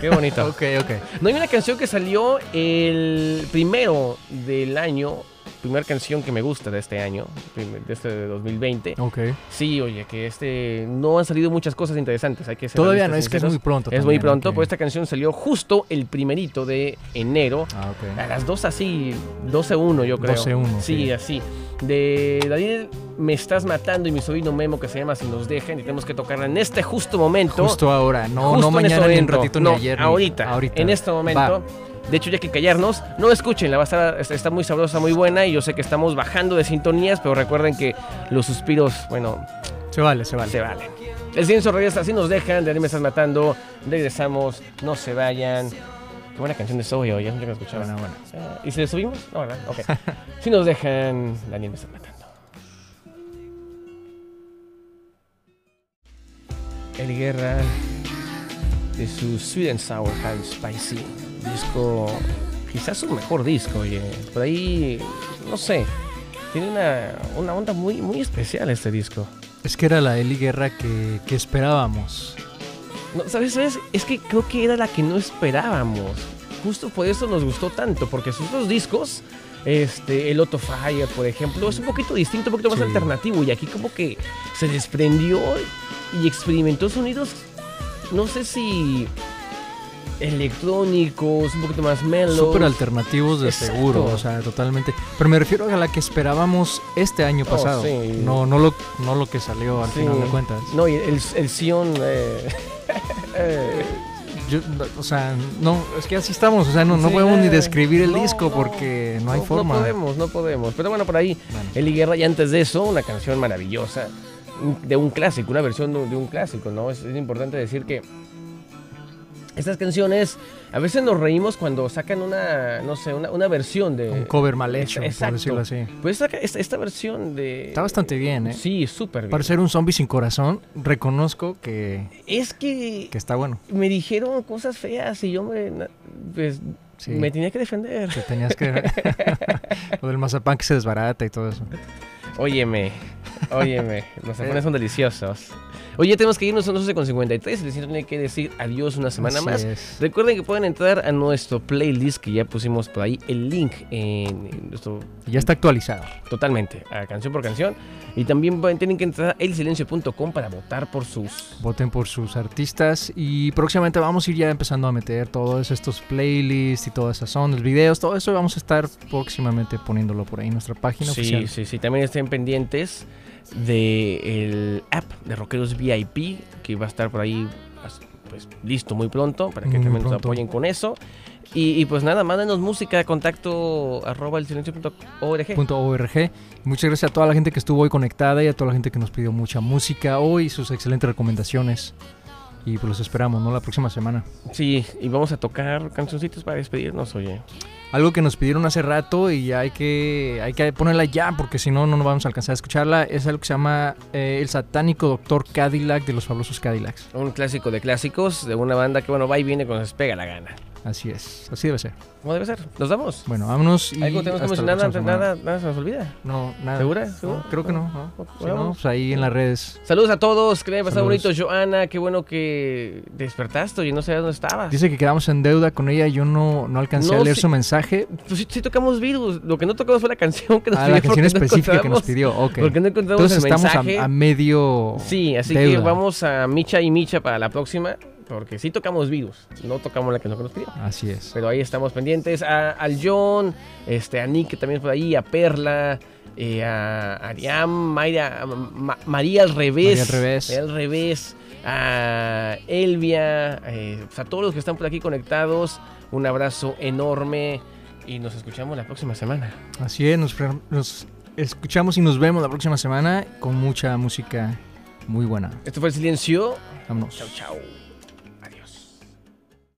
Qué bonito. ok, ok. No hay una canción que salió el primero del año. Primera canción que me gusta de este año, de este de 2020. Ok. Sí, oye, que este no han salido muchas cosas interesantes. Hay que ser Todavía no, es que es muy pronto. Es muy pronto, ok. pues esta canción salió justo el primerito de enero. Ah, ok. A las dos así, 12-1 yo creo. 12-1, Sí, sí. así. De Daniel Me Estás Matando y mi sobrino Memo que se llama Si Nos Dejan y tenemos que tocarla en este justo momento. Justo ahora, no, no en este mañana ni momento. ratito No, ni ayer. Ahorita, ahorita. en este momento. De hecho, ya hay que callarnos, no escuchen, la va a estar, está- muy sabrosa, muy buena y yo sé que estamos bajando de sintonías, pero recuerden que los suspiros, bueno, Se vale, se vale. se valen. El silencio regresa, así nos dejan, de ahí me estás matando, regresamos, no se vayan. Qué buena canción de Zoe, oye, yo no escuchaba. Bueno, bueno. Ah, ¿Y si le subimos? No, ¿verdad? Ok. si nos dejan, Daniel me está matando. El Guerra de su Sweet and Sour Half Spicy. Disco, quizás su mejor disco, oye. Por ahí, no sé. Tiene una, una onda muy, muy especial este disco. Es que era la Eli Guerra que, que esperábamos. No, ¿sabes, ¿Sabes? Es que creo que era la que no esperábamos. Justo por eso nos gustó tanto, porque sus dos discos, este, el Otto Fire, por ejemplo, es un poquito distinto, un poquito más Sí. alternativo. Y aquí como que se desprendió y experimentó sonidos, no sé si electrónicos, un poquito más mellow. Súper alternativos de Exacto. seguro, o sea, totalmente. Pero me refiero a la que esperábamos este año Oh, pasado. sí. No, no, lo, no lo que salió al Sí. final de cuentas. No, y el, el Sion... eh, eh, Yo, o sea, no, es que así estamos, o sea, no, no Sí, podemos ni eh, describir el no, disco porque no hay forma. No podemos, no podemos. Pero bueno, por ahí Bueno, Eli Guerra, y antes de eso, una canción maravillosa de un clásico, una versión de de un clásico, ¿no? Es, es importante decir que Estas canciones, a veces nos reímos cuando sacan una, no sé, una, una versión de... Un cover mal hecho, Exacto. por decirlo así. Pues esta, esta, esta versión de... Está bastante bien, ¿eh? Sí, súper bien. Para ser un zombie sin corazón, reconozco que, Es que que está bueno. me dijeron cosas feas y yo me, pues, Sí. me tenía que defender. Que tenías que... Lo del mazapán que se desbarata y todo eso. Óyeme, óyeme, los zapanes son deliciosos. Oye, tenemos que irnos, son 12.53, el destino tiene que decir adiós una semana Así más. es. Recuerden que pueden entrar a nuestro playlist que ya pusimos por ahí, el link en nuestro Ya está actualizado. totalmente, a canción por canción. Y también tienen que entrar a elsilencio.com para votar por sus... Voten por sus artistas y próximamente vamos a ir ya empezando a meter todos estos playlists y todas esas ondas, videos, todo eso vamos a estar próximamente poniéndolo por ahí en nuestra página Sí, oficial. sí, sí. También estén pendientes del app de Rockeros VIP que va a estar por ahí pues, listo muy pronto para que Muy también nos apoyen con eso. Y, y pues nada, mándenos música, contacto arroba elsilencio.org. Punto .org. Muchas gracias a toda la gente que estuvo hoy conectada y a toda la gente que nos pidió mucha música hoy sus excelentes recomendaciones. Y pues los esperamos, ¿no? La próxima semana. Sí, y vamos a tocar cancioncitos para despedirnos, oye. Algo que nos pidieron hace rato y hay que, hay que ponerla ya porque si no, no nos vamos a alcanzar a escucharla. Es algo que se llama eh, El satánico Doctor Cadillac de los fabulosos Cadillacs. Un clásico de clásicos de una banda que, bueno, va y viene cuando se pega la gana. Así es, así debe ser. ¿Cómo debe ser? ¿Nos vamos? Bueno, vámonos y ¿Algo tenemos que mencionar? Nada, nada, nada se nos olvida. No, nada. ¿Segura? No, ¿Segura? creo que no. no. Si no, pues ahí en las redes. Saludos a todos, que le haya pasado bonito, Joana. Qué bueno que despertaste y no sabías dónde estabas. Dice que quedamos en deuda con ella. Yo no, no alcancé No, a leer su mensaje. Pues sí, sí tocamos virus. Lo que no tocamos fue la canción que nos Ah, pidió. la canción específica que nos pidió. Ok. Porque no encontramos Entonces el estamos mensaje. a, a medio. Sí, así que vamos a Micha y Micha para la próxima. Porque sí tocamos virus. No tocamos la que nos pidió. Así es. Pero ahí estamos pendientes. A, al John, este, a Nick que también por ahí, a Perla, eh, a Ariam, Mayra, a Ma- María al revés. María al revés. María al revés. A Elvia, eh, pues a todos los que están por aquí conectados. Un abrazo enorme. Y nos escuchamos la próxima semana. Así es. Nos, nos escuchamos y nos vemos la próxima semana con mucha música muy buena. Esto fue el silencio. Vámonos. Chau, chau.